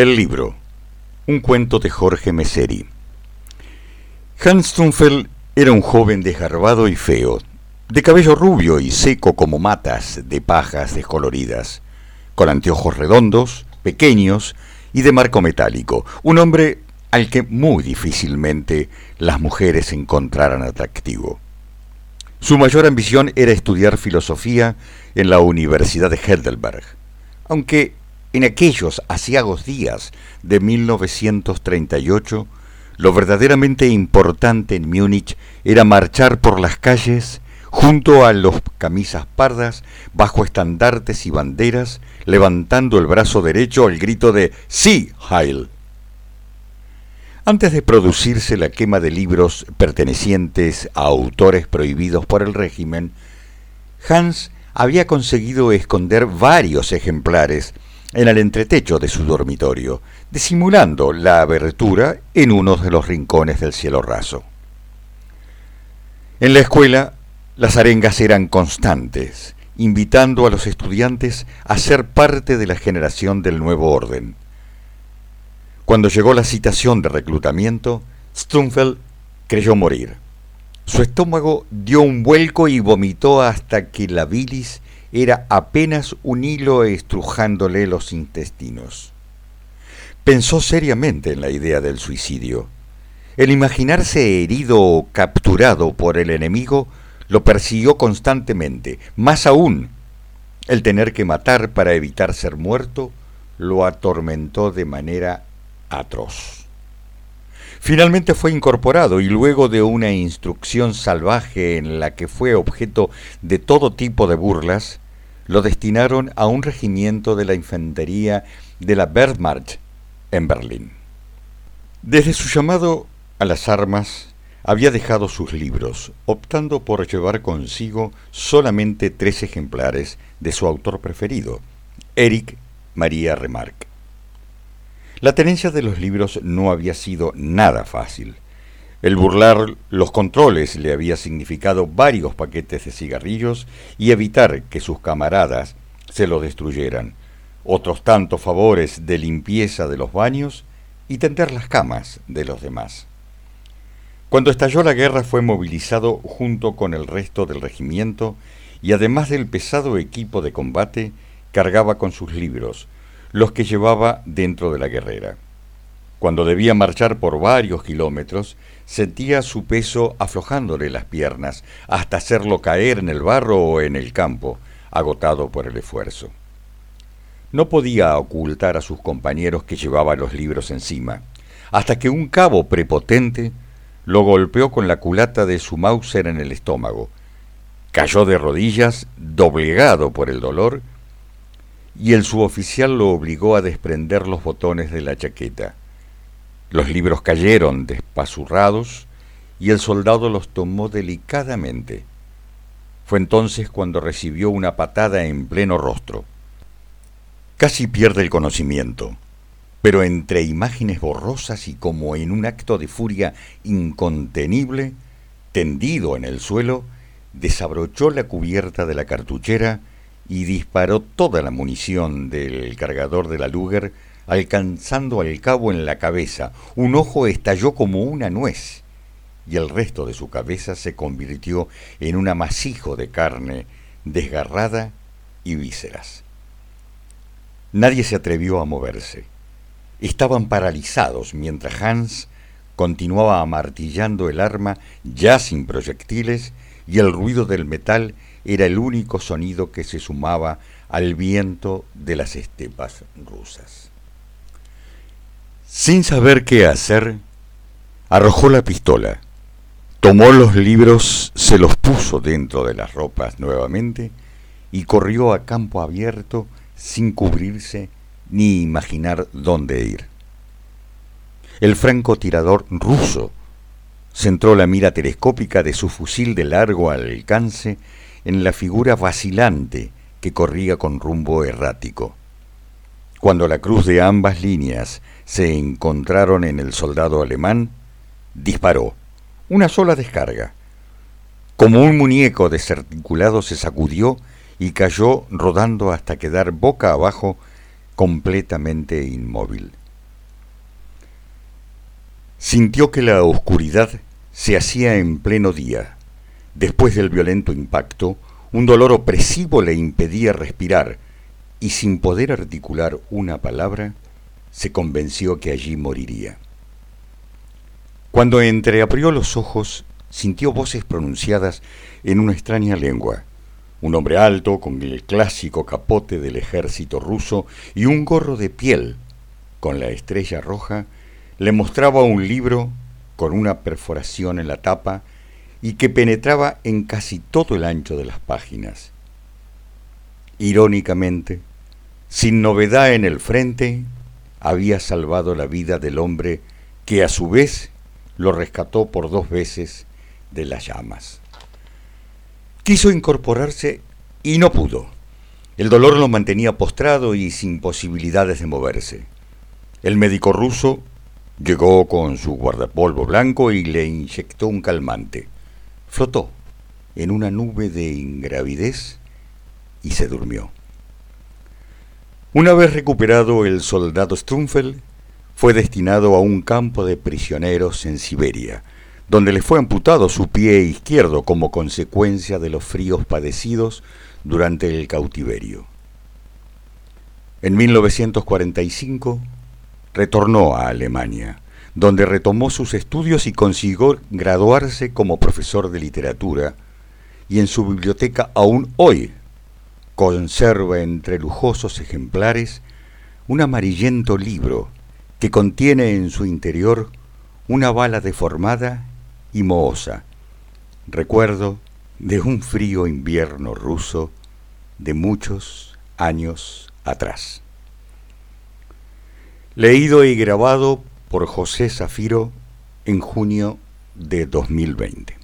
El libro. Un cuento de Jorge Meseri. Hans Stunfeld era un joven desgarbado y feo, de cabello rubio y seco como matas de pajas descoloridas, con anteojos redondos, pequeños y de marco metálico, un hombre al que muy difícilmente las mujeres encontraran atractivo. Su mayor ambición era estudiar filosofía en la Universidad de Heidelberg, aunque en aquellos asiagos días de 1938, lo verdaderamente importante en Múnich era marchar por las calles junto a los camisas pardas, bajo estandartes y banderas, levantando el brazo derecho al grito de Sí, Heil. Antes de producirse la quema de libros pertenecientes a autores prohibidos por el régimen, Hans había conseguido esconder varios ejemplares en el entretecho de su dormitorio, disimulando la abertura en uno de los rincones del cielo raso. En la escuela, las arengas eran constantes, invitando a los estudiantes a ser parte de la generación del nuevo orden. Cuando llegó la citación de reclutamiento, Stumfeld creyó morir. Su estómago dio un vuelco y vomitó hasta que la bilis era apenas un hilo estrujándole los intestinos. Pensó seriamente en la idea del suicidio. El imaginarse herido o capturado por el enemigo lo persiguió constantemente. Más aún, el tener que matar para evitar ser muerto lo atormentó de manera atroz. Finalmente fue incorporado y luego de una instrucción salvaje en la que fue objeto de todo tipo de burlas, lo destinaron a un regimiento de la infantería de la Wehrmacht en Berlín. Desde su llamado a las armas, había dejado sus libros, optando por llevar consigo solamente tres ejemplares de su autor preferido, Eric María Remarque. La tenencia de los libros no había sido nada fácil. El burlar los controles le había significado varios paquetes de cigarrillos y evitar que sus camaradas se los destruyeran, otros tantos favores de limpieza de los baños y tender las camas de los demás. Cuando estalló la guerra fue movilizado junto con el resto del regimiento y además del pesado equipo de combate, cargaba con sus libros, los que llevaba dentro de la guerrera. Cuando debía marchar por varios kilómetros, sentía su peso aflojándole las piernas hasta hacerlo caer en el barro o en el campo, agotado por el esfuerzo. No podía ocultar a sus compañeros que llevaba los libros encima, hasta que un cabo prepotente lo golpeó con la culata de su Mauser en el estómago. Cayó de rodillas, doblegado por el dolor, y el suboficial lo obligó a desprender los botones de la chaqueta. Los libros cayeron despazurrados y el soldado los tomó delicadamente. Fue entonces cuando recibió una patada en pleno rostro. Casi pierde el conocimiento, pero entre imágenes borrosas y como en un acto de furia incontenible, tendido en el suelo, desabrochó la cubierta de la cartuchera y disparó toda la munición del cargador de la Luger, alcanzando al cabo en la cabeza. Un ojo estalló como una nuez y el resto de su cabeza se convirtió en un amasijo de carne desgarrada y vísceras. Nadie se atrevió a moverse. Estaban paralizados mientras Hans continuaba amartillando el arma ya sin proyectiles y el ruido del metal era el único sonido que se sumaba al viento de las estepas rusas. Sin saber qué hacer, arrojó la pistola, tomó los libros, se los puso dentro de las ropas nuevamente y corrió a campo abierto sin cubrirse ni imaginar dónde ir. El francotirador ruso centró la mira telescópica de su fusil de largo alcance en la figura vacilante que corría con rumbo errático. Cuando la cruz de ambas líneas se encontraron en el soldado alemán, disparó, una sola descarga. Como un muñeco desarticulado se sacudió y cayó rodando hasta quedar boca abajo completamente inmóvil. Sintió que la oscuridad se hacía en pleno día. Después del violento impacto, un dolor opresivo le impedía respirar y sin poder articular una palabra, se convenció que allí moriría. Cuando entreabrió los ojos, sintió voces pronunciadas en una extraña lengua. Un hombre alto, con el clásico capote del ejército ruso y un gorro de piel con la estrella roja, le mostraba un libro con una perforación en la tapa y que penetraba en casi todo el ancho de las páginas. Irónicamente, sin novedad en el frente, había salvado la vida del hombre que a su vez lo rescató por dos veces de las llamas. Quiso incorporarse y no pudo. El dolor lo mantenía postrado y sin posibilidades de moverse. El médico ruso Llegó con su guardapolvo blanco y le inyectó un calmante. Flotó en una nube de ingravidez y se durmió. Una vez recuperado el soldado Strumfeld, fue destinado a un campo de prisioneros en Siberia, donde le fue amputado su pie izquierdo como consecuencia de los fríos padecidos durante el cautiverio. En 1945 retornó a Alemania, donde retomó sus estudios y consiguió graduarse como profesor de literatura, y en su biblioteca aún hoy conserva entre lujosos ejemplares un amarillento libro que contiene en su interior una bala deformada y mohosa, recuerdo de un frío invierno ruso de muchos años atrás. Leído y grabado por José Zafiro en junio de 2020.